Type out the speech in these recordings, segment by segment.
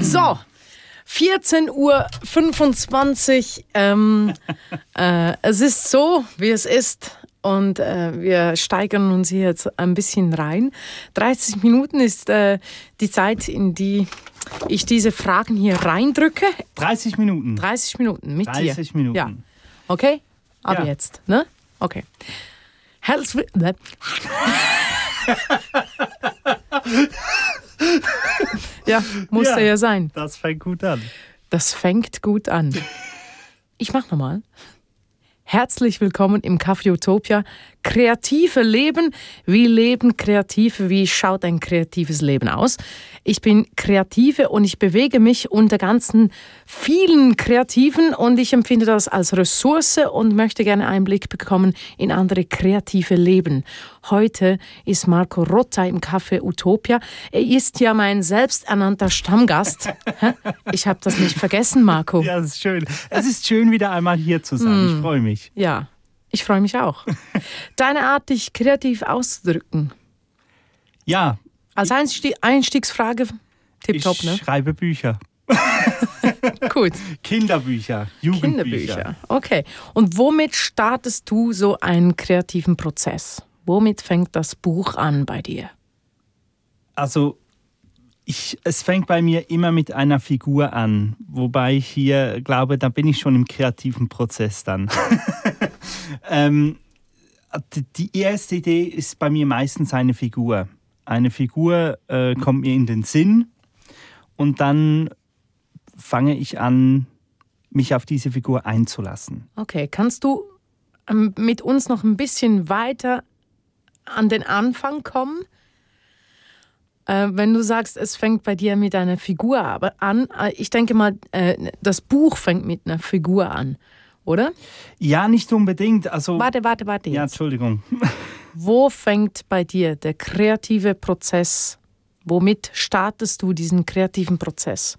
so, 14.25 Uhr. Ähm, äh, es ist so, wie es ist. Und äh, wir steigern uns hier jetzt ein bisschen rein. 30 Minuten ist äh, die Zeit, in die ich diese Fragen hier reindrücke. 30 Minuten. 30 Minuten mit 30 dir. 30 Minuten. Ja. Okay? Ab Ja. jetzt, ne? Okay. Herzlich ne? Ja, musste Ja. ja sein. Das fängt gut an. Das fängt gut an. Ich mach nochmal. Herzlich willkommen im Café Utopia. Kreative Leben. Wie leben Kreative? Wie schaut ein kreatives Leben aus? Ich bin Kreative und ich bewege mich unter ganzen vielen Kreativen und ich empfinde das als Ressource und möchte gerne Einblick bekommen in andere kreative Leben. Heute ist Marco Rotta im Café Utopia. Er ist ja mein selbsternannter Stammgast. Ich habe das nicht vergessen, Marco. Ja, das ist schön. Es ist schön, wieder einmal hier zu sein. Ich freue mich. Ja, ich freue mich auch. Deine Art, dich kreativ auszudrücken. Ja, Als Einsti Einstiegsfrage, ich tipptopp, ne? schreibe Bücher. Gut. Kinderbücher, Jugendbücher. Kinderbücher. Okay. Und womit startest du so einen kreativen Prozess? Womit fängt das Buch an bei dir? Also, ich, es fängt bei mir immer mit einer Figur an, wobei ich hier glaube, da bin ich schon im kreativen Prozess dann. ähm, die- erste Idee ist bei mir meistens eine Figur. Eine Figur äh, kommt mir in den Sinn und dann fange ich an, mich auf diese Figur einzulassen. Okay, kannst du ähm, mit uns noch ein bisschen weiter an den Anfang kommen? Äh, wenn du sagst, es fängt bei dir mit einer Figur aber an, äh, ich denke mal, äh, das Buch fängt mit einer Figur an, oder? Ja, nicht unbedingt. Also, Warte, warte, warte. ja, Jetzt. Entschuldigung. Wo fängt bei dir der kreative Prozess? Womit startest du diesen kreativen Prozess?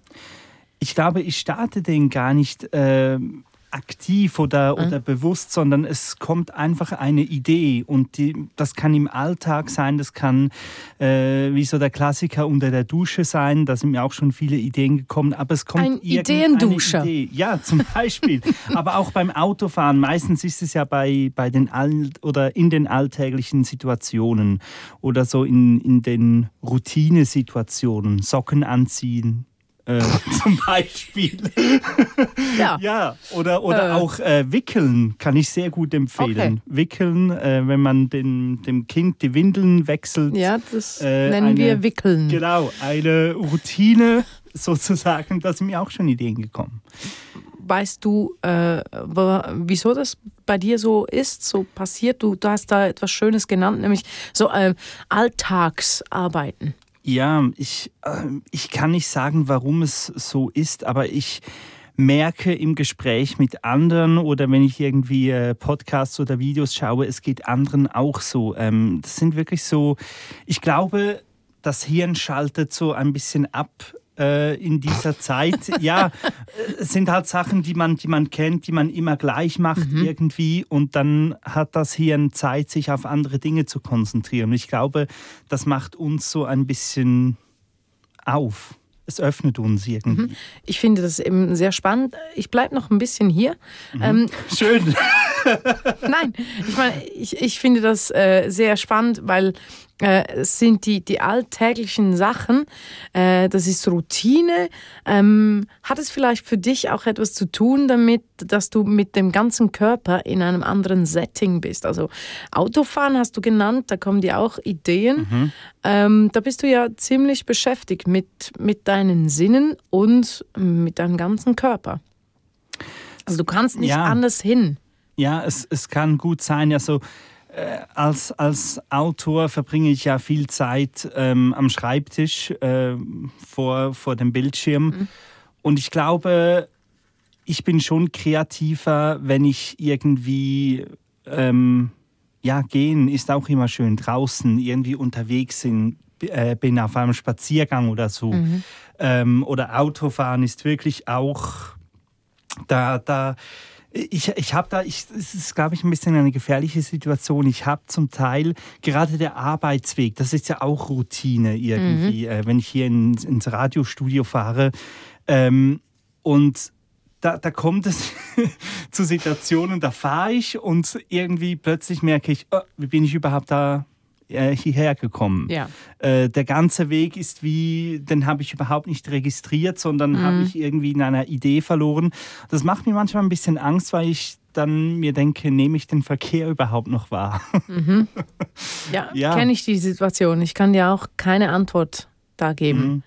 Ich glaube, ich starte den gar nicht ähm, aktiv oder, oder bewusst, sondern es kommt einfach eine Idee und die, das kann im Alltag sein, das kann äh, wie so der Klassiker unter der Dusche sein, da sind mir auch schon viele Ideen gekommen, aber es kommt Ein irgendeine Ideenduscher. Idee. Ja, zum Beispiel. aber auch beim Autofahren, meistens ist es ja bei, bei den All oder in den alltäglichen Situationen oder so in, in den Routinesituationen, Socken anziehen, äh, zum Beispiel. Ja. Ja, oder, oder Äh. auch äh, Wickeln kann ich sehr gut empfehlen. Wickeln, äh, wenn man den, dem Kind die Windeln wechselt. Ja, das Äh, nennen eine- wir Wickeln. Genau, eine Routine sozusagen, da sind mir auch schon Ideen gekommen. Weißt du, äh, wieso das bei dir so ist, so passiert? Du, du hast da etwas Schönes genannt, nämlich so Alltagsarbeiten. Ja, ich, äh, ich kann nicht sagen, warum es so ist, aber ich merke im Gespräch mit anderen oder wenn ich irgendwie äh, Podcasts oder Videos schaue, es geht anderen auch so. Ähm, das sind wirklich so, ich glaube, das Hirn schaltet so ein bisschen ab äh, in dieser Zeit. ja, äh, es sind halt Sachen, die man, die man kennt, die man immer gleich macht irgendwie und dann hat das Hirn Zeit, sich auf andere Dinge zu konzentrieren. Und ich glaube, das macht uns so ein bisschen auf. Es öffnet uns irgendwie. Ich finde das eben sehr spannend. Ich bleibe noch ein bisschen hier. Ähm, Schön. Nein, ich meine, ich, ich finde das äh, sehr spannend, weil äh, sind die, die alltäglichen Sachen, äh, das ist Routine. Ähm, hat es vielleicht für dich auch etwas zu tun damit, dass du mit dem ganzen Körper in einem anderen Setting bist? Also Autofahren hast du genannt, da kommen dir auch Ideen. Ähm, da bist du ja ziemlich beschäftigt mit, mit deinen Sinnen und mit deinem ganzen Körper. Also du kannst nicht Ja. anders hin. Ja, es, es kann gut sein. Also, äh, als, als Autor verbringe ich ja viel Zeit ähm, am Schreibtisch äh, vor, vor dem Bildschirm. Und ich glaube, ich bin schon kreativer, wenn ich irgendwie. Ähm, ja, gehen ist auch immer schön. Draußen irgendwie unterwegs sind, äh, bin auf einem Spaziergang oder so. Ähm, oder Autofahren ist wirklich auch da, da Ich, ich habe da, ich, es ist, glaube ich, ein bisschen eine gefährliche Situation. Ich habe zum Teil gerade der Arbeitsweg, das ist ja auch Routine irgendwie, mhm. äh, wenn ich hier in, ins Radiostudio fahre. Ähm, und da, da kommt es zu Situationen, da fahre ich und irgendwie plötzlich merke ich, oh, wie bin ich überhaupt da äh, hierher gekommen. Ja. Äh, der ganze Weg ist wie, den habe ich überhaupt nicht registriert, sondern mhm. habe ich irgendwie in einer Idee verloren. Das macht mir manchmal ein bisschen Angst, weil ich dann mir denke, nehme ich den Verkehr überhaupt noch wahr? Mhm. Ja, ja. kenne ich die Situation. Ich kann dir auch keine Antwort da geben. Mhm.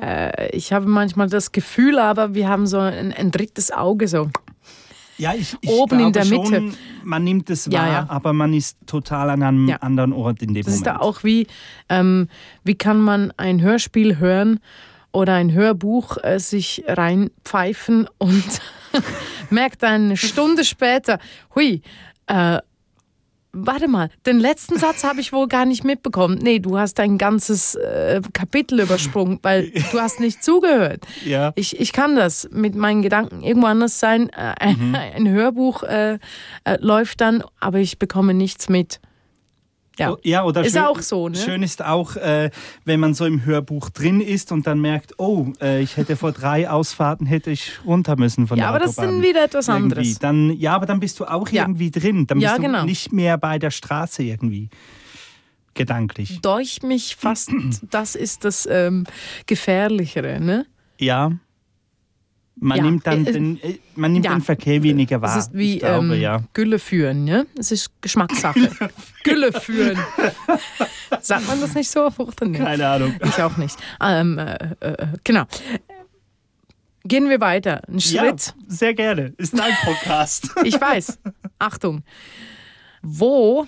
Äh, ich habe manchmal das Gefühl, aber wir haben so ein, ein drittes Auge so. Ja, ich, ich oben in der Mitte. Schon, man nimmt es wahr, ja, ja. aber man ist total an einem ja. anderen Ort in dem das Moment. Das ist da auch wie, ähm, wie kann man ein Hörspiel hören oder ein Hörbuch äh, sich reinpfeifen und merkt eine Stunde später, hui, äh, warte mal, den letzten Satz habe ich wohl gar nicht mitbekommen. Nee, du hast ein ganzes äh, Kapitel übersprungen, weil du hast nicht zugehört. Ja. Ich, ich kann das mit meinen Gedanken irgendwo anders sein. Äh, mhm. Ein Hörbuch äh, äh, läuft dann, aber ich bekomme nichts mit. Ja, ja oder ist schön, auch so. Ne? Schön ist auch, äh, wenn man so im Hörbuch drin ist und dann merkt, oh, äh, ich hätte vor drei Ausfahrten hätte ich runter müssen von ja, der aber Autobahn. das ist dann wieder etwas anderes. Dann, ja, aber dann bist du auch ja. irgendwie drin. Dann bist ja, du genau. nicht mehr bei der Straße irgendwie gedanklich. Durch mich fast, das ist das ähm, Gefährlichere, ne? Ja. Man ja. nimmt dann äh, den, äh, man nimmt ja. den Verkehr weniger wahr. Es ist wie glaube, ähm, ja. Gülle führen, ja? Es ist Geschmackssache. Gülle führen. Sagt man das nicht so? Keine Ahnung. Ich auch nicht. Ähm, äh, äh, genau. Gehen wir weiter. Ein Schritt. Ja, sehr gerne. Ist dein Podcast. ich weiß. Achtung. Wo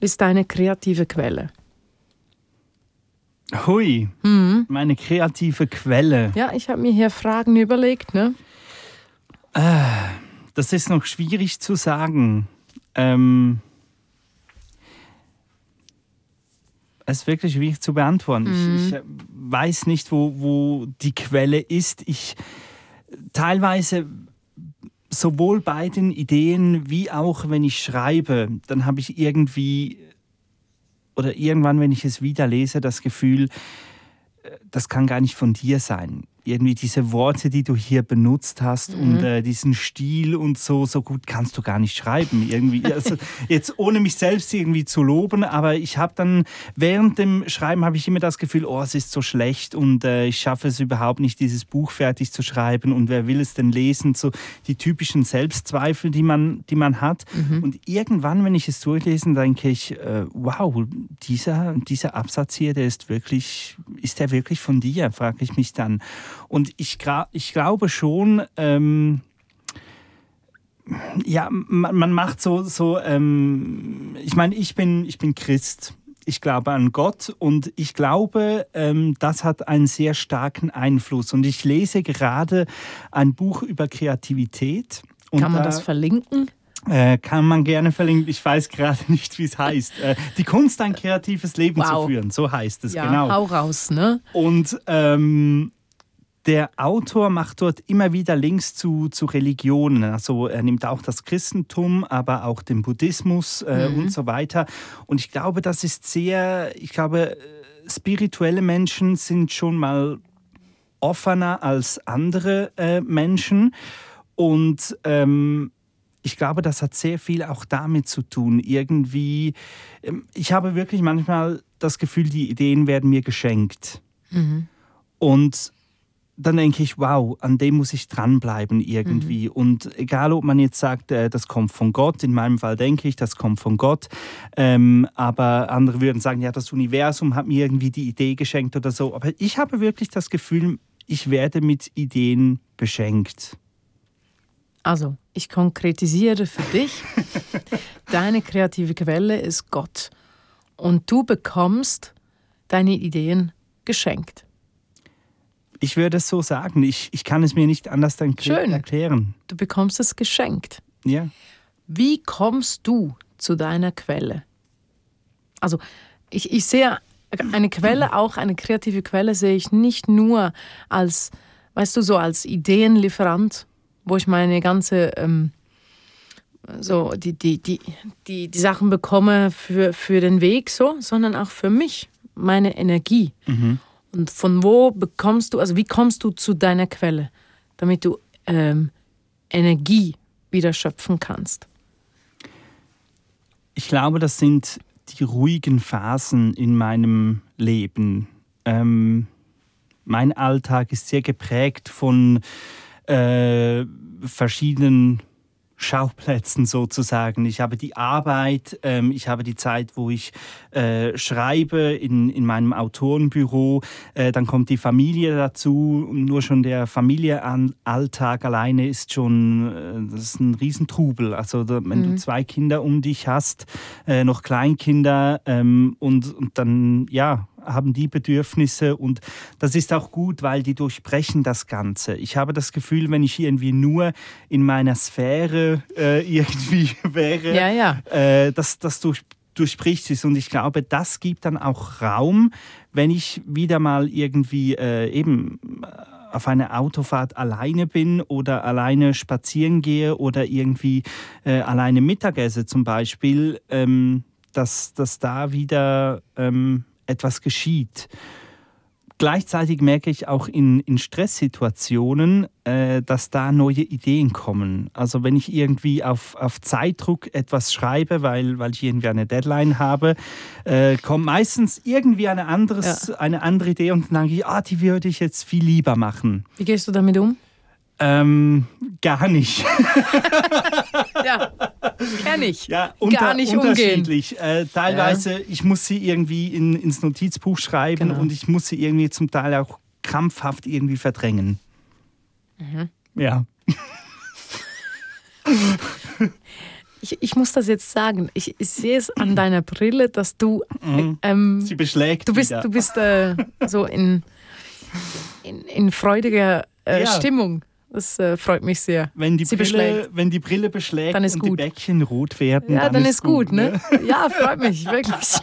ist deine kreative Quelle? Hui, mhm. meine kreative Quelle. Ja, ich habe mir hier Fragen überlegt. Ne? Äh, das ist noch schwierig zu sagen. Ähm, es ist wirklich schwierig zu beantworten. Mhm. Ich, ich, weiß nicht, wo, wo die Quelle ist. Ich teilweise sowohl bei den Ideen wie auch wenn ich schreibe, dann habe ich irgendwie oder irgendwann, wenn ich es wieder lese, das Gefühl, äh, das kann gar nicht von dir sein irgendwie diese Worte, die du hier benutzt hast mhm. und äh, diesen Stil und so, so gut kannst du gar nicht schreiben. Irgendwie, also jetzt ohne mich selbst irgendwie zu loben, aber ich habe dann während dem Schreiben habe ich immer das Gefühl, oh, es ist so schlecht und äh, ich schaffe es überhaupt nicht, dieses Buch fertig zu schreiben und wer will es denn lesen? So die typischen Selbstzweifel, die man, die man hat. Mhm. Und irgendwann, wenn ich es durchlese, denke ich, äh, wow, dieser, dieser Absatz hier, der ist wirklich, ist der wirklich von dir? Frage ich mich dann. Und ich, ich glaube schon, ähm, ja, man, man, macht so, so ähm, ich meine, ich bin, ich bin Christ. Ich glaube an Gott und ich glaube, ähm, das hat einen sehr starken Einfluss. Und ich lese gerade ein Buch über Kreativität. Kann man das verlinken? Äh, kann man gerne verlinken. Ich weiß gerade nicht, wie es heißt. Äh, die Kunst, ein kreatives Leben wow. zu führen, so heißt es, ja, genau. Hau raus, ne? Und ähm, der Autor macht dort immer wieder Links zu, zu Religionen. Also er nimmt auch das Christentum, aber auch den Buddhismus äh, mhm. und so weiter. Und ich glaube, das ist sehr, ich glaube, spirituelle Menschen sind schon mal offener als andere äh, Menschen. Und ähm, ich glaube, das hat sehr viel auch damit zu tun. Irgendwie, ähm, ich habe wirklich manchmal das Gefühl, die Ideen werden mir geschenkt. Mhm. Und dann denke ich, wow, an dem muss ich dranbleiben irgendwie. Mhm. Und egal, ob man jetzt sagt, äh, das kommt von Gott, in meinem Fall denke ich, das kommt von Gott. Ähm, aber andere würden sagen, ja, das Universum hat mir irgendwie die Idee geschenkt oder so. Aber ich habe wirklich das Gefühl, ich werde mit Ideen beschenkt. Also, ich konkretisiere für dich. Deine kreative Quelle ist Gott. Und du bekommst deine Ideen geschenkt. Ich würde es so sagen. Ich, ich kann es mir nicht anders dann Schön. erklären. Du bekommst es geschenkt. Ja. Wie kommst du zu deiner Quelle? Also, ich, ich sehe eine Quelle, auch eine kreative Quelle, sehe ich nicht nur als, weißt du, so als Ideenlieferant wo ich meine ganze ähm, so die, die, die, die, die Sachen bekomme für, für den Weg so, sondern auch für mich, meine Energie. Mhm. Und von wo bekommst du, also wie kommst du zu deiner Quelle, damit du ähm, Energie wieder schöpfen kannst? Ich glaube, das sind die ruhigen Phasen in meinem Leben. Ähm, mein Alltag ist sehr geprägt von äh, verschiedenen Schauplätzen sozusagen. Ich habe die Arbeit, ähm, ich habe die Zeit, wo ich äh, schreibe in, in meinem Autorenbüro, äh, dann kommt die Familie dazu. Nur schon der Familienalltag alleine ist schon äh, das ist ein Riesentrubel. Also da, wenn mhm. du zwei Kinder um dich hast, äh, noch Kleinkinder ähm, und, und dann ja haben die Bedürfnisse und das ist auch gut, weil die durchbrechen das Ganze. Ich habe das Gefühl, wenn ich irgendwie nur in meiner Sphäre äh, irgendwie wäre, ja, ja. Äh, dass das durch, durchbricht es und ich glaube, das gibt dann auch Raum, wenn ich wieder mal irgendwie äh, eben auf einer Autofahrt alleine bin oder alleine spazieren gehe oder irgendwie äh, alleine Mittagesse zum Beispiel, ähm, dass, dass da wieder ähm, etwas geschieht. Gleichzeitig merke ich auch in, in Stresssituationen, äh, dass da neue Ideen kommen. Also wenn ich irgendwie auf, auf Zeitdruck etwas schreibe, weil, weil ich irgendwie eine Deadline habe, äh, kommt meistens irgendwie eine, anderes, ja. eine andere Idee und dann denke ich, ah, die würde ich jetzt viel lieber machen. Wie gehst du damit um? Ähm, gar nicht. ja, kenne ich. Ja, unter, gar nicht unterschiedlich. Äh, teilweise, ja. ich muss sie irgendwie in, ins Notizbuch schreiben genau. und ich muss sie irgendwie zum Teil auch krampfhaft irgendwie verdrängen. Mhm. Ja. Ich, ich, muss das jetzt sagen. Ich, ich, sehe es an deiner Brille, dass du. Mhm. Ähm, Sie beschlägt. Du bist, du bist äh, so in, in, in freudiger äh, ja. Stimmung. Das äh, freut mich sehr. Wenn die, Brille, wenn die Brille beschlägt dann ist und gut. die Bäckchen rot werden, ja, dann, dann ist, gut. ne? Ja, freut mich, wirklich.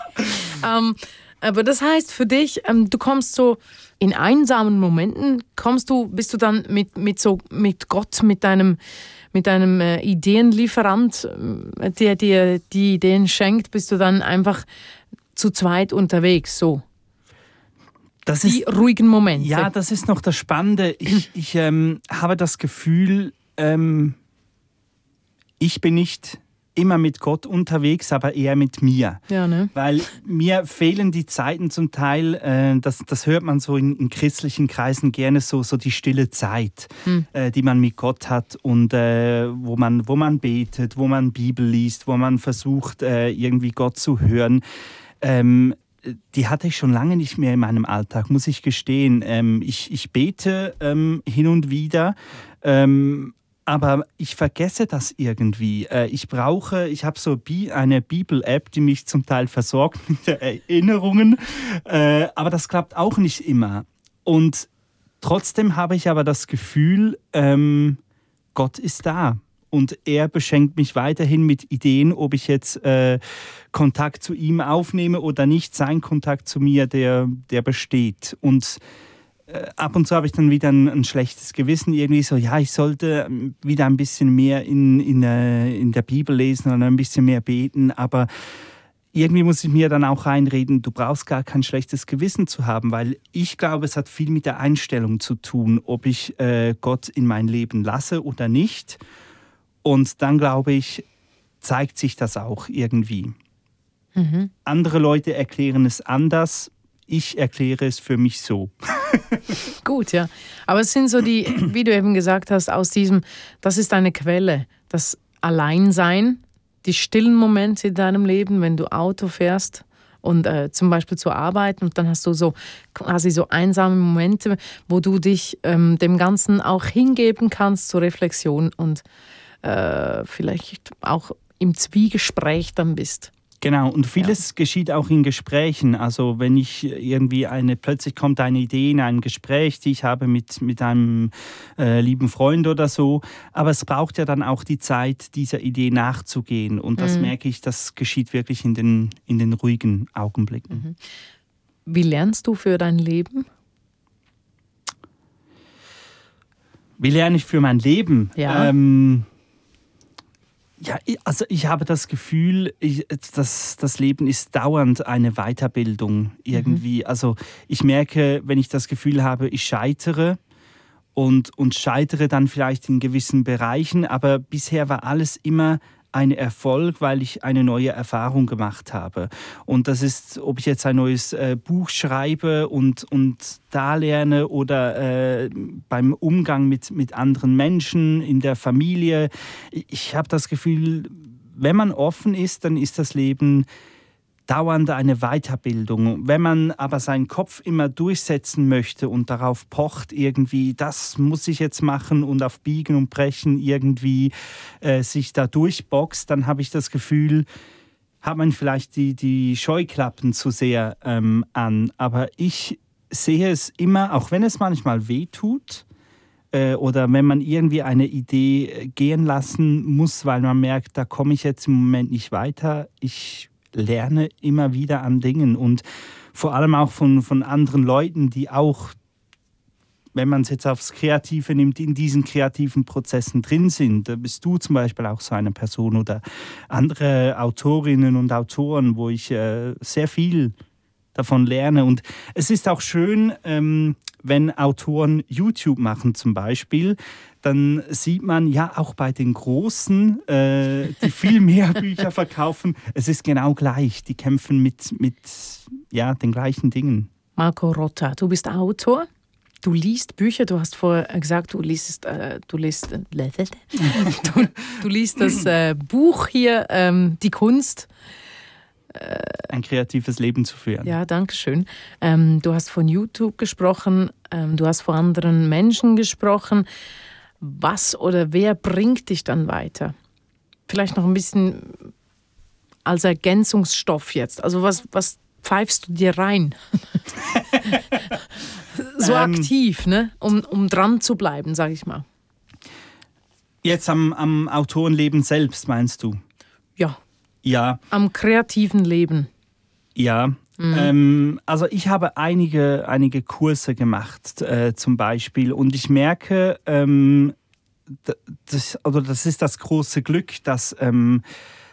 ähm, aber das heißt für dich, ähm, du kommst so in einsamen Momenten, kommst du, bist du dann mit, mit, so, mit Gott, mit deinem, mit deinem äh, Ideenlieferant, äh, der dir die Ideen schenkt, bist du dann einfach zu zweit unterwegs, so? Das die ist, ruhigen Momente. Ja, das ist noch das Spannende. Ich, ich ähm, habe das Gefühl, ähm, ich bin nicht immer mit Gott unterwegs, aber eher mit mir. Ja, ne? Weil mir fehlen die Zeiten zum Teil, äh, das, das hört man so in, in, christlichen Kreisen gerne so, so die stille Zeit, hm. äh, die man mit Gott hat und äh, wo, man, wo man betet, wo man Bibel liest, wo man versucht, äh, irgendwie Gott zu hören. Ähm, die hatte ich schon lange nicht mehr in meinem Alltag, muss ich gestehen. Ähm, ich, ich bete ähm, hin und wieder, ähm, aber ich vergesse das irgendwie. Äh, ich brauche, ich habe so Bi eine Bibel-App, die mich zum Teil versorgt mit Erinnerungen, äh, aber das klappt auch nicht immer. Und trotzdem habe ich aber das Gefühl, ähm, Gott ist da und er beschenkt mich weiterhin mit Ideen, ob ich jetzt äh, Kontakt zu ihm aufnehme oder nicht. Sein Kontakt zu mir, der, der besteht. Und äh, ab und zu habe ich dann wieder ein, ein, schlechtes Gewissen, irgendwie so, ja, ich sollte ähm, wieder ein bisschen mehr in, in, äh, in der Bibel lesen oder ein bisschen mehr beten, aber irgendwie muss ich mir dann auch reinreden, du brauchst gar kein schlechtes Gewissen zu haben, weil ich glaube, es hat viel mit der Einstellung zu tun, ob ich äh, Gott in mein Leben lasse oder nicht. Und dann glaube ich, zeigt sich das auch irgendwie. Mhm. Andere Leute erklären es anders. Ich erkläre es für mich so. Gut, ja. Aber es sind so die, wie du eben gesagt hast, aus diesem, das ist eine Quelle, das Alleinsein, die stillen Momente in deinem Leben, wenn du Auto fährst und äh, zum Beispiel zur Arbeit und dann hast du so quasi so einsame Momente, wo du dich ähm, dem Ganzen auch hingeben kannst zur Reflexion und äh, vielleicht auch im Zwiegespräch dann bist. Genau, und vieles ja. geschieht auch in Gesprächen. Also wenn ich irgendwie eine, plötzlich kommt eine Idee in einem Gespräch, die ich habe mit, mit einem äh, lieben Freund oder so. Aber es braucht ja dann auch die Zeit, dieser Idee nachzugehen. Und das mhm. merke ich, das geschieht wirklich in den, in den ruhigen Augenblicken. Mhm. Wie lernst du für dein Leben? Wie lerne ich für mein Leben? Ja. Ähm, ja, also ich habe das Gefühl, ich, dass das Leben ist dauernd eine Weiterbildung irgendwie. Mhm. Also ich merke, wenn ich das Gefühl habe, ich scheitere und, und scheitere dann vielleicht in gewissen Bereichen, aber bisher war alles immer ein Erfolg, weil ich eine neue Erfahrung gemacht habe. Und das ist, ob ich jetzt ein neues äh, Buch schreibe und, und da lerne oder äh, beim Umgang mit, mit anderen Menschen, in der Familie. Ich habe das Gefühl, wenn man offen ist, dann ist das Leben dauernd eine Weiterbildung. Wenn man aber seinen Kopf immer durchsetzen möchte und darauf pocht, irgendwie, das muss ich jetzt machen und auf Biegen und Brechen irgendwie äh, sich da durchboxt, dann habe ich das Gefühl, hat man vielleicht die, die Scheuklappen zu sehr ähm, an. Aber ich sehe es immer, auch wenn es manchmal weh tut, äh, oder wenn man irgendwie eine Idee äh, gehen lassen muss, weil man merkt, da komme ich jetzt im Moment nicht weiter. Ich lerne immer wieder an Dingen und vor allem auch von, von anderen Leuten, die auch, wenn man es jetzt aufs Kreative nimmt, in diesen kreativen Prozessen drin sind. Da bist du zum Beispiel auch so eine Person oder andere Autorinnen und Autoren, wo ich äh, sehr viel davon lerne. Und es ist auch schön, ähm, wenn Autoren YouTube machen zum Beispiel, dann sieht man ja auch bei den Großen, äh, die viel mehr Bücher verkaufen, es ist genau gleich. Die kämpfen mit, mit ja, den gleichen Dingen. Marco Rotta, du bist Autor. Du liest Bücher, du hast vorher gesagt, du liest, äh, du liest, äh, du, du liest das äh, Buch hier, ähm, Die Kunst ein kreatives Leben zu führen. Ja, danke schön. Ähm, du hast von YouTube gesprochen, ähm, du hast von anderen Menschen gesprochen. Was oder wer bringt dich dann weiter? Vielleicht noch ein bisschen als Ergänzungsstoff jetzt. Also was, was pfeifst du dir rein? so ähm, aktiv, ne? um, um dran zu bleiben, sag ich mal. Jetzt am, am Autorenleben selbst, meinst du? Ja. Ja. Am kreativen Leben. Ja. Mhm. Ähm, also ich habe einige, einige Kurse gemacht äh, zum Beispiel und ich merke, ähm, das, also das ist das große Glück, dass ähm,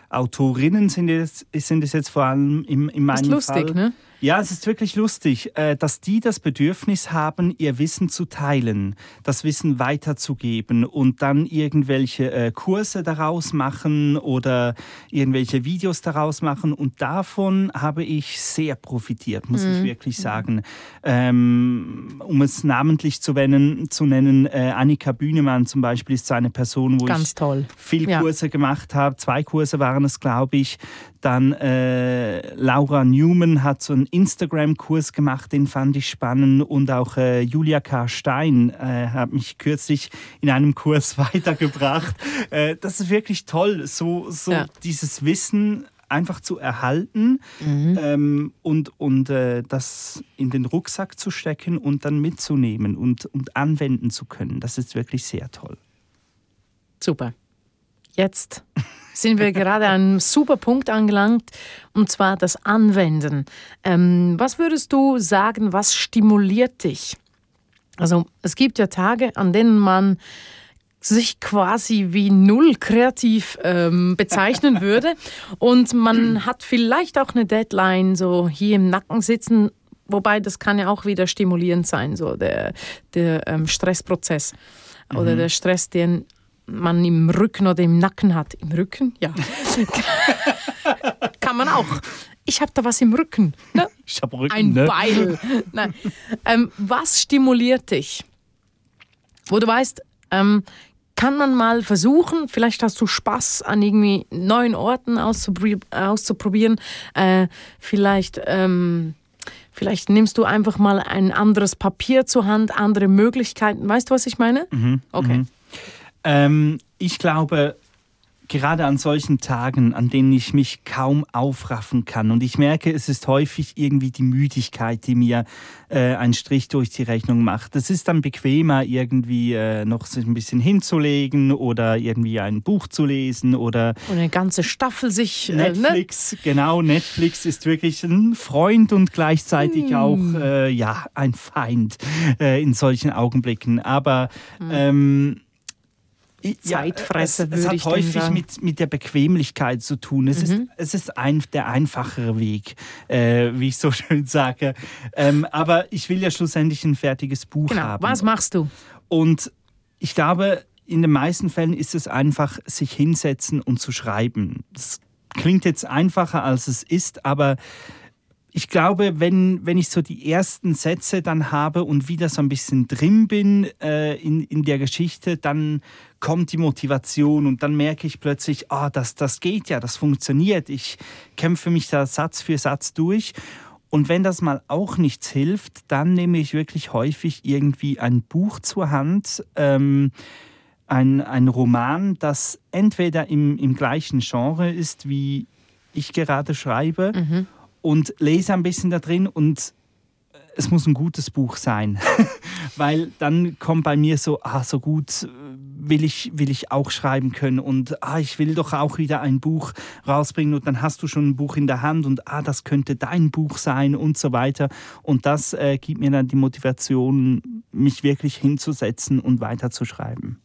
Autorinnen sind es, sind es jetzt vor allem im, in meinem das ist lustig, Fall. Ne? Ja, es ist wirklich lustig, äh, dass die das Bedürfnis haben, ihr Wissen zu teilen, das Wissen weiterzugeben und dann irgendwelche äh, Kurse daraus machen oder irgendwelche Videos daraus machen. Und davon habe ich sehr profitiert, muss mhm. ich wirklich sagen. Ähm, um es namentlich zu nennen, zu nennen äh, Annika Bühnemann zum Beispiel ist so eine Person, wo Ganz ich toll. viel Kurse ja. gemacht habe. Zwei Kurse waren es, glaube ich. Dann äh, Laura Newman hat so einen Instagram-Kurs gemacht, den fand ich spannend. Und auch äh, Julia K. Stein äh, hat mich kürzlich in einem Kurs weitergebracht. Äh, das ist wirklich toll, so, so ja. dieses Wissen einfach zu erhalten mhm. ähm, und, und äh, das in den Rucksack zu stecken und dann mitzunehmen und, und anwenden zu können. Das ist wirklich sehr toll. Super. Jetzt sind wir gerade an einem super Punkt angelangt, und zwar das Anwenden. Ähm, was würdest du sagen, was stimuliert dich? Also es gibt ja Tage, an denen man sich quasi wie null kreativ ähm, bezeichnen würde und man hat vielleicht auch eine Deadline so hier im Nacken sitzen, wobei das kann ja auch wieder stimulierend sein, so der, der ähm, Stressprozess oder mhm. der Stress, den man im Rücken oder im Nacken hat. Im Rücken? Ja. Kann man auch. Ich habe da was im Rücken. Ne? Ich habe Rücken. Ein ne? Beil. Nein. Ähm, was stimuliert dich? Wo du weißt, ähm, kann man mal versuchen, vielleicht hast du Spaß an irgendwie neuen Orten auszuprobieren. Äh, vielleicht, ähm, vielleicht nimmst du einfach mal ein anderes Papier zur Hand, andere Möglichkeiten. Weißt du, was ich meine? Mhm. Okay. Mhm. Ähm, ich glaube, gerade an solchen Tagen, an denen ich mich kaum aufraffen kann. Und ich merke, es ist häufig irgendwie die Müdigkeit, die mir äh, einen Strich durch die Rechnung macht. Es ist dann bequemer, irgendwie äh, noch sich ein bisschen hinzulegen oder irgendwie ein Buch zu lesen oder. Und eine ganze Staffel sich. Äh, Netflix, ne? genau. Netflix ist wirklich ein Freund und gleichzeitig mm. auch äh, ja, ein Feind äh, in solchen Augenblicken. Aber. Mm. Ähm, Zeitfresser, ja, es, es hat häufig mit, mit der Bequemlichkeit zu tun. Es mhm. ist, es ist ein, der einfachere Weg, äh, wie ich so schön sage. Ähm, aber ich will ja schlussendlich ein fertiges Buch genau. haben. Was machst du? Und ich glaube, in den meisten Fällen ist es einfach, sich hinsetzen und zu schreiben. Das klingt jetzt einfacher, als es ist, aber ich glaube, wenn, wenn ich so die ersten Sätze dann habe und wieder so ein bisschen drin bin äh, in, in der Geschichte, dann kommt die Motivation und dann merke ich plötzlich, ah, das, das geht ja, das funktioniert. Ich kämpfe mich da Satz für Satz durch. Und wenn das mal auch nichts hilft, dann nehme ich wirklich häufig irgendwie ein Buch zur Hand, ähm, ein, ein Roman, das entweder im, im gleichen Genre ist, wie ich gerade schreibe, mhm und lese ein bisschen da drin und es muss ein gutes Buch sein, weil dann kommt bei mir so, ah, so gut äh, will ich, will ich auch schreiben können und ah, ich will doch auch wieder ein Buch rausbringen und dann hast du schon ein Buch in der Hand und ah, das könnte dein Buch sein und so weiter und das äh, gibt mir dann die Motivation, mich wirklich hinzusetzen und weiterzuschreiben.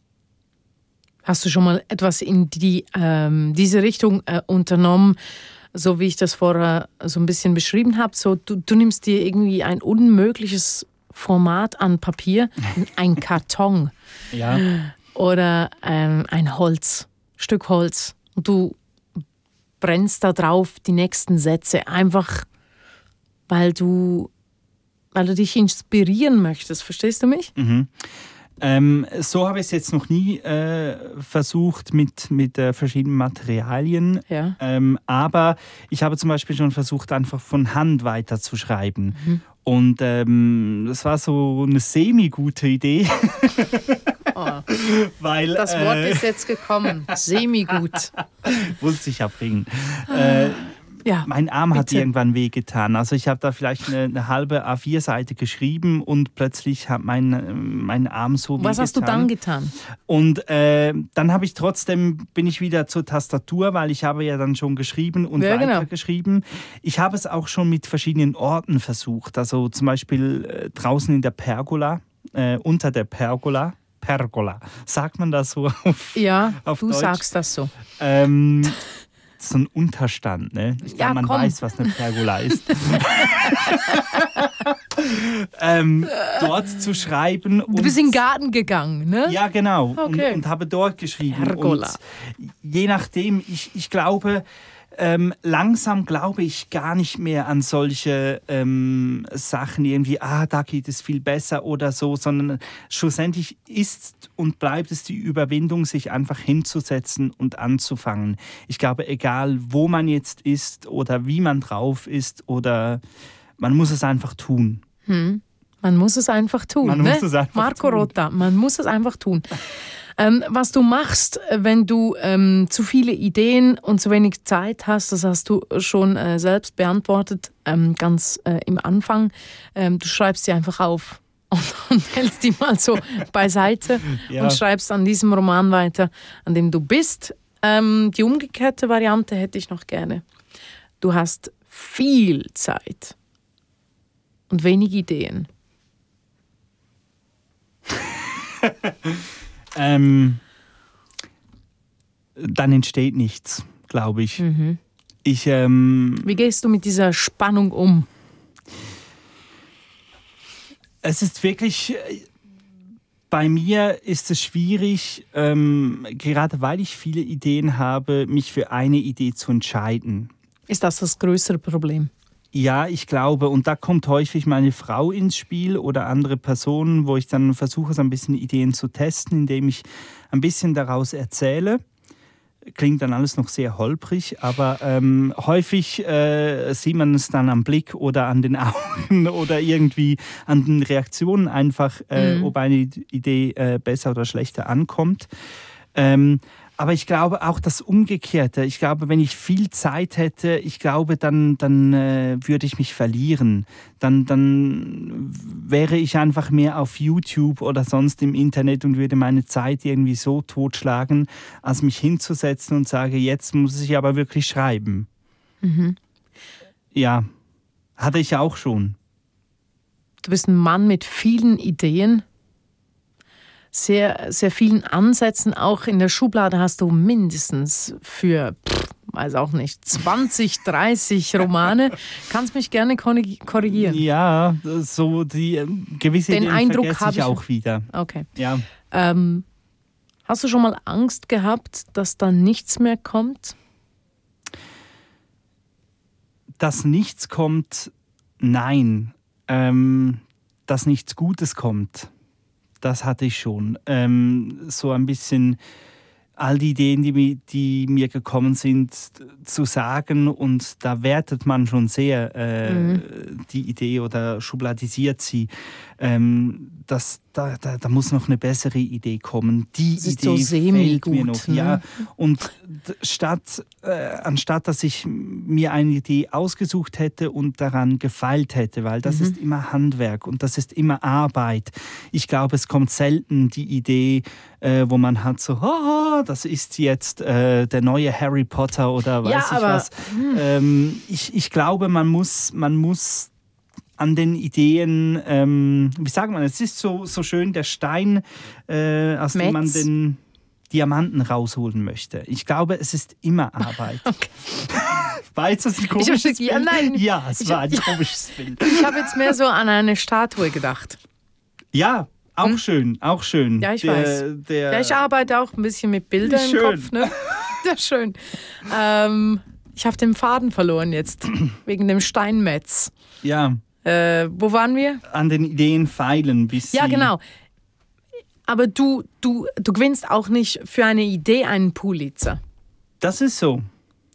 Hast du schon mal etwas in die, ähm, diese Richtung äh, unternommen? So wie ich das vorher so ein bisschen beschrieben habe, so du, du nimmst dir irgendwie ein unmögliches Format an Papier, ein Karton ja. oder ähm, ein Holz, Stück Holz und du brennst da drauf die nächsten Sätze einfach, weil du, weil du dich inspirieren möchtest. Verstehst du mich? Mhm. Ähm, so habe ich es jetzt noch nie äh, versucht mit, mit äh, verschiedenen Materialien. Ja. Ähm, aber ich habe zum Beispiel schon versucht, einfach von Hand weiterzuschreiben. Mhm. Und ähm, das war so eine semi-gute Idee. Oh. Weil, das Wort äh, ist jetzt gekommen. Semi-gut. Muss ich ja bringen. Ja, mein Arm bitte. hat irgendwann wehgetan. Also ich habe da vielleicht eine, eine halbe A4-Seite geschrieben und plötzlich hat mein, mein Arm so wehgetan. Was hast du dann getan? Und äh, dann habe ich trotzdem, bin ich wieder zur Tastatur, weil ich habe ja dann schon geschrieben und ja, genau. weitergeschrieben. Genau. Ich habe es auch schon mit verschiedenen Orten versucht. Also zum Beispiel äh, draußen in der Pergola, äh, unter der Pergola. Pergola. Sagt man das so auf Ja, auf du Deutsch? sagst das so. Ähm, so ein Unterstand. Ne? Ich glaube, ja, man komm. weiß, was eine Pergola ist. ähm, dort zu schreiben. du bist in den Garten gegangen, ne? Ja, genau. Okay. Und, und, habe dort geschrieben. Pergola. Und je nachdem, ich, ich glaube, ähm, langsam glaube ich gar nicht mehr an solche ähm, Sachen irgendwie, ah, da geht es viel besser oder so, sondern schlussendlich ist und bleibt es die Überwindung, sich einfach hinzusetzen und anzufangen. Ich glaube, egal wo man jetzt ist oder wie man drauf ist oder man muss es einfach tun. Hm. Man muss es einfach tun. Man ne? muss es einfach Marco tun. Rota, man muss es einfach tun. Ähm, was du machst, wenn du ähm, zu viele Ideen und zu wenig Zeit hast, das hast du schon äh, selbst beantwortet, ähm, ganz äh, im Anfang. Ähm, du schreibst sie einfach auf und, und hältst die mal so beiseite ja. und schreibst an diesem Roman weiter, an dem du bist. Ähm, die umgekehrte Variante hätte ich noch gerne. Du hast viel Zeit und wenig Ideen. ähm, dann entsteht nichts, glaube ich. Mhm. ich ähm, Wie gehst du mit dieser Spannung um? Es ist wirklich, bei mir ist es schwierig, ähm, gerade weil ich viele Ideen habe, mich für eine Idee zu entscheiden. Ist das das größere Problem? Ja, ich glaube, und da kommt häufig meine Frau ins Spiel oder andere Personen, wo ich dann versuche, so ein bisschen Ideen zu testen, indem ich ein bisschen daraus erzähle. Klingt dann alles noch sehr holprig, aber ähm, häufig äh, sieht man es dann am Blick oder an den Augen oder irgendwie an den Reaktionen einfach, äh, mhm. ob eine Idee äh, besser oder schlechter ankommt. Ähm, Aber ich glaube auch das Umgekehrte. Ich glaube, wenn ich viel Zeit hätte, ich glaube, dann, dann äh, würde ich mich verlieren. Dann, dann wäre ich einfach mehr auf YouTube oder sonst im Internet und würde meine Zeit irgendwie so totschlagen, als mich hinzusetzen und sage, jetzt muss ich aber wirklich schreiben. Mhm. Ja, hatte ich auch schon. Du bist ein Mann mit vielen Ideen sehr, sehr vielen Ansätzen. Auch in der Schublade hast du mindestens für, pff, weiß auch nicht, 20, 30 Romane. Kannst mich gerne korrigieren. Ja, so die ähm, gewisse Den Ideen Eindruck habe ich auch wieder. Okay. Ja. Ähm, hast du schon mal Angst gehabt, dass da nichts mehr kommt? Dass nichts kommt, nein. Ähm, dass nichts Gutes kommt das hatte ich schon. Ähm, so ein bisschen all die Ideen, die, die, mir gekommen sind, zu sagen und da wertet man schon sehr äh, mhm. die Idee oder schubladisiert sie. Ähm, das, da, da, da, muss noch eine bessere Idee kommen. Die das ist Idee so fehlt mir noch. Ne? Ja. Und statt, äh, anstatt dass ich mir eine Idee ausgesucht hätte und daran gefeilt hätte, weil das mhm. ist immer Handwerk und das ist immer Arbeit. Ich glaube, es kommt selten die Idee, äh, wo man hat so, oh, das ist jetzt äh, der neue Harry Potter oder weiß ja, ich aber, was. Hm. Ähm, ich, ich glaube, man muss, man muss an den Ideen, ähm, wie sagt man, es ist so, so schön der Stein, äh, aus Metz. dem man den Diamanten rausholen möchte. Ich glaube, es ist immer Arbeit. Okay. Weißt du, es ist ein komisches ich, ja, nein. Ja, es war ein ich, komisches Bild. Ich habe jetzt mehr so an eine Statue gedacht. Ja, auch hm? schön, auch schön. Ja, ich der, weiß. Der ja, ich arbeite auch ein bisschen mit Bildern im Kopf. Ne? Ja, schön. Ähm, ich habe den Faden verloren jetzt, wegen dem Steinmetz. Ja. Äh, wo waren wir? An den Ideen feilen bis Ja, genau. Aber du, du, du gewinnst auch nicht für eine Idee einen Pulitzer. Das ist so.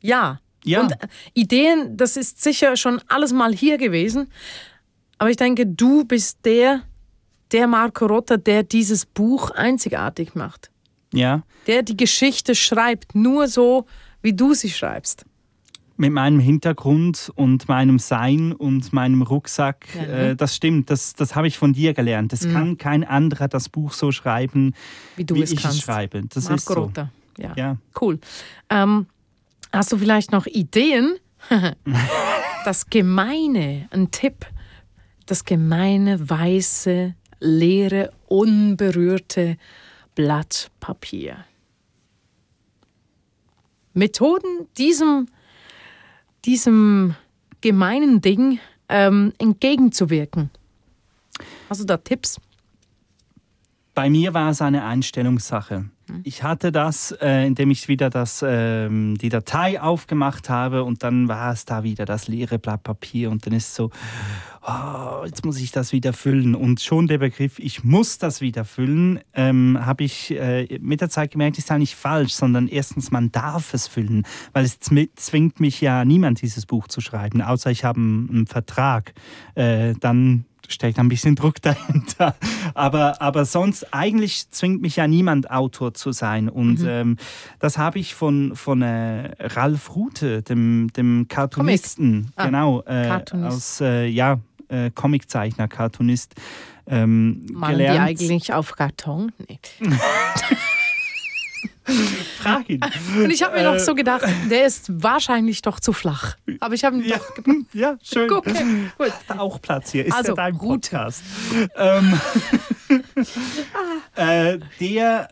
Ja. Ja. Und Ideen, das ist sicher schon alles mal hier gewesen. Aber ich denke, du bist der, der Marco Rotter, der dieses Buch einzigartig macht. Ja. Der die Geschichte schreibt, nur so, wie du sie schreibst mit meinem Hintergrund und meinem Sein und meinem Rucksack, ja, ne? äh, das stimmt, das, das habe ich von dir gelernt. Es mhm. kann kein anderer das Buch so schreiben, wie, du wie es ich kannst. es schreibe. Das Marco ist so. Rota. Ja. ja. Cool. Ähm, hast du vielleicht noch Ideen? das Gemeine, ein Tipp. Das gemeine, weiße, leere, unberührte Blatt Papier. Methoden, diesem diesem gemeinen Ding ähm, entgegenzuwirken? Hast du da Tipps? Bei mir war es eine Einstellungssache. Hm. Ich hatte das, äh, indem ich wieder das, ähm, die Datei aufgemacht habe und dann war es da wieder das leere Blatt Papier und dann ist so, oh, jetzt muss ich das wieder füllen. Und schon der Begriff, ich muss das wieder füllen, ähm, habe ich äh, mit der Zeit gemerkt, ist eigentlich falsch, sondern erstens, man darf es füllen, weil es zwingt mich ja niemand, dieses Buch zu schreiben, außer ich habe einen, einen Vertrag. Äh, dann steckt ein bisschen Druck dahinter. Aber, aber sonst, eigentlich zwingt mich ja niemand, Autor zu sein. Und mhm. ähm, das habe ich von, von äh, Ralf Rute, dem, dem Cartoonisten, ah, genau, äh, Cartoonist. aus, äh, ja, äh, Comiczeichner, Cartoonist, ähm, Malen gelernt. die eigentlich auf Karton? Nee. Frag ihn. Und ich habe mir äh, noch so gedacht, der ist wahrscheinlich doch zu flach. Aber ich habe ihn ja, doch gepackt. Ja, schön. Okay, gut. Auch Platz hier. Ist also, ja dein. Podcast. ähm, äh, der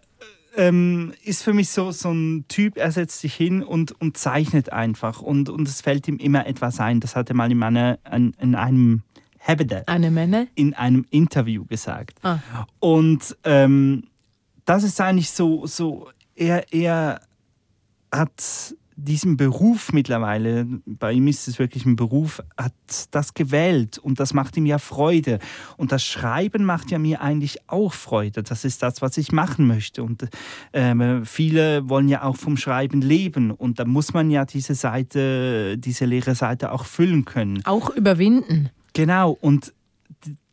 ähm, ist für mich so, so ein Typ, er setzt sich hin und, und zeichnet einfach. Und, und es fällt ihm immer etwas ein. Das hat er mal in, meiner, in, in einem Habede, Eine Männer? in einem Interview gesagt. Ah. Und ähm, das ist eigentlich so, so er, er hat diesen Beruf mittlerweile, bei ihm ist es wirklich ein Beruf, hat das gewählt und das macht ihm ja Freude. Und das Schreiben macht ja mir eigentlich auch Freude. Das ist das, was ich machen möchte. Und äh, viele wollen ja auch vom Schreiben leben und da muss man ja diese Seite, diese leere Seite auch füllen können. Auch überwinden. Genau. Und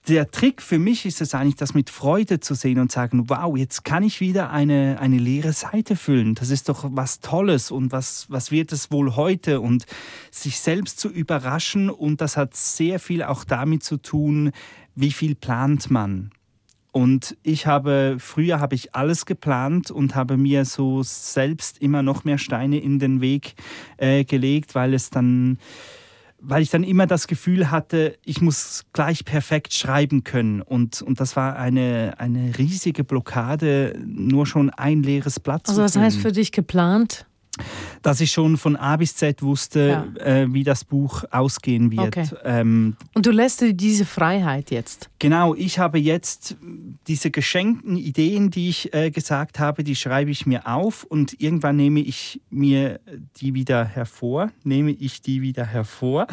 der Trick für mich ist es eigentlich, das mit Freude zu sehen und sagen, wow, jetzt kann ich wieder eine, eine leere Seite füllen. Das ist doch was Tolles und was, was wird es wohl heute? Und sich selbst zu überraschen und das hat sehr viel auch damit zu tun, wie viel plant man. Und ich habe, früher habe ich alles geplant und habe mir so selbst immer noch mehr Steine in den Weg äh, gelegt, weil es dann weil ich dann immer das Gefühl hatte, ich muss gleich perfekt schreiben können. Und, und das war eine, eine riesige Blockade, nur schon ein leeres Blatt also zu Also was heißt für dich geplant? Dass ich schon von A bis Z wusste, ja. äh, wie das Buch ausgehen wird. Okay. Ähm, und du lässt dir diese Freiheit jetzt? Genau, ich habe jetzt diese geschenkten Ideen, die ich äh, gesagt habe, die schreibe ich mir auf und irgendwann nehme ich mir die wieder hervor, nehme ich die wieder hervor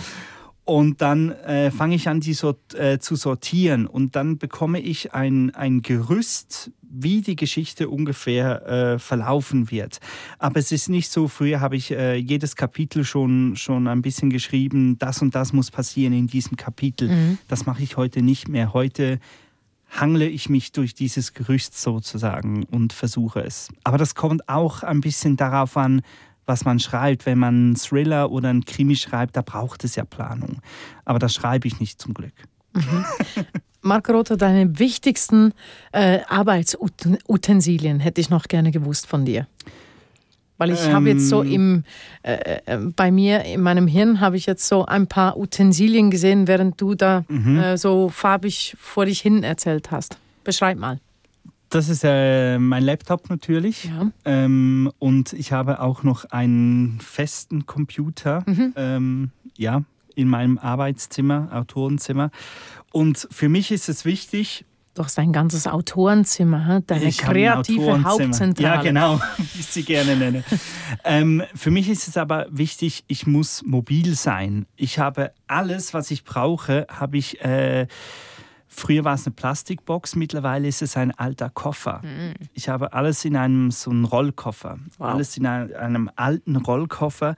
und dann äh, fange ich an, die so, äh, zu sortieren und dann bekomme ich ein, ein Gerüst, wie die Geschichte ungefähr äh, verlaufen wird. Aber es ist nicht so, früher habe ich äh, jedes Kapitel schon, schon ein bisschen geschrieben, das und das muss passieren in diesem Kapitel. Mhm. Das mache ich heute nicht mehr. Heute hangle ich mich durch dieses Gerüst sozusagen und versuche es. Aber das kommt auch ein bisschen darauf an, was man schreibt. Wenn man einen Thriller oder einen Krimi schreibt, da braucht es ja Planung. Aber das schreibe ich nicht zum Glück. Mhm. Marco Rother, deine wichtigsten äh, Arbeitsutensilien hätte ich noch gerne gewusst von dir. Weil ich ähm, habe jetzt so im, äh, äh, bei mir in meinem Hirn habe ich jetzt so ein paar Utensilien gesehen, während du da mhm. äh, so farbig vor dich hin erzählt hast. Beschreib mal. Das ist äh, mein Laptop natürlich. Ja. Ähm, und ich habe auch noch einen festen Computer. Mhm. Ähm, ja, in meinem Arbeitszimmer, Autorenzimmer. Und für mich ist es wichtig, Du hast ein ganzes Autorenzimmer, deine ich kreative Hauptzentrale. Ja, genau, wie ich sie gerne nenne. ähm, für mich ist es aber wichtig, ich muss mobil sein. Ich habe alles, was ich brauche, habe ich. Äh, Früher war es eine Plastikbox, mittlerweile ist es ein alter Koffer. Mhm. Ich habe alles in einem so einem Rollkoffer. Wow. Alles in einem, alten Rollkoffer.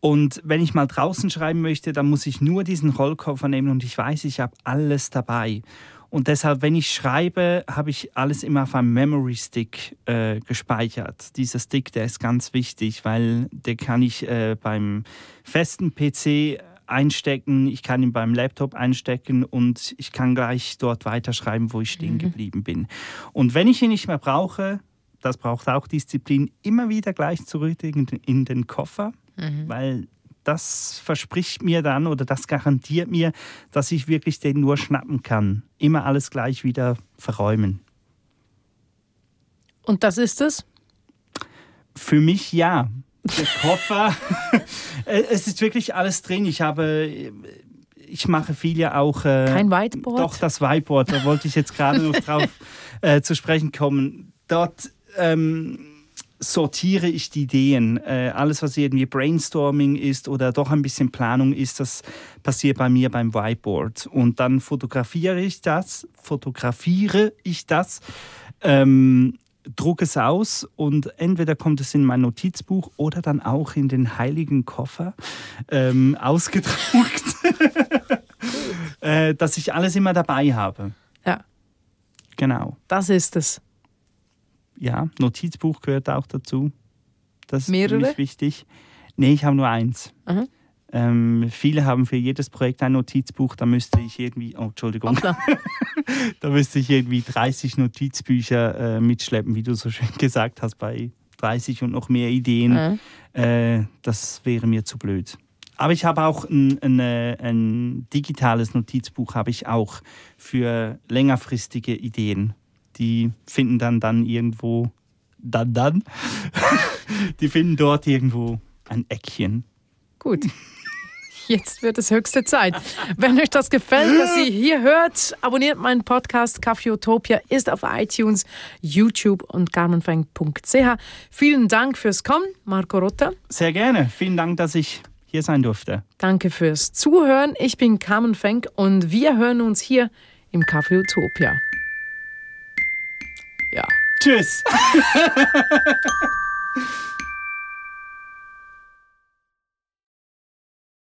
Und wenn ich mal draußen schreiben möchte, dann muss ich nur diesen Rollkoffer nehmen und ich weiß, ich habe alles dabei. Und deshalb, wenn ich schreibe, habe ich alles immer auf einem Memory Stick äh, gespeichert. Dieser Stick, der ist ganz wichtig, weil den kann ich äh, beim festen PC einstecken, ich kann ihn beim Laptop einstecken und ich kann gleich dort weiterschreiben, wo ich stehen mhm. geblieben bin. Und wenn ich ihn nicht mehr brauche, das braucht auch Disziplin, immer wieder gleich zurück in den Koffer mhm. weil das verspricht mir dann oder das garantiert mir, dass ich wirklich den nur schnappen kann. Immer alles gleich wieder verräumen. Und das ist es? Für mich ja. Der Koffer, äh, es ist wirklich alles drin. Ich habe, ich mache viel ja auch. Äh, Kein Whiteboard? Doch, das Whiteboard, da wollte ich jetzt gerade noch drauf äh, zu sprechen kommen. Dort. Ähm, sortiere ich die Ideen. Äh, alles, was irgendwie Brainstorming ist oder doch ein bisschen Planung ist, das passiert bei mir beim Whiteboard. Und dann fotografiere ich das, fotografiere ich das, ähm, drucke es aus und entweder kommt es in mein Notizbuch oder dann auch in den heiligen Koffer ähm, ausgedruckt, äh, dass ich alles immer dabei habe. Ja. Genau. Das ist es ja, Notizbuch gehört auch dazu. Das ist Mehrere? für mich wichtig. Nee, ich habe nur eins. Ähm, viele haben für jedes Projekt ein Notizbuch, da müsste ich irgendwie, oh Entschuldigung, da müsste ich irgendwie 30 Notizbücher äh, mitschleppen, wie du so schön gesagt hast, bei 30 und noch mehr Ideen. Mhm. Äh, das wäre mir zu blöd. Aber ich habe auch ein, ein, äh, ein digitales Notizbuch, habe ich auch für längerfristige Ideen die finden dann dann irgendwo, dann dann, die finden dort irgendwo ein Eckchen. Gut. Jetzt wird es höchste Zeit. Wenn euch das gefällt, was ihr hier hört, abonniert meinen Podcast Kaffeeutopia, ist auf iTunes, YouTube und carmenfeng.ch. Vielen Dank fürs Kommen, Marco Rotta. Sehr gerne. Vielen Dank, dass ich hier sein durfte. Danke fürs Zuhören. Ich bin Carmen Fenk und wir hören uns hier im Kaffeeutopia. Ja. Tschüss.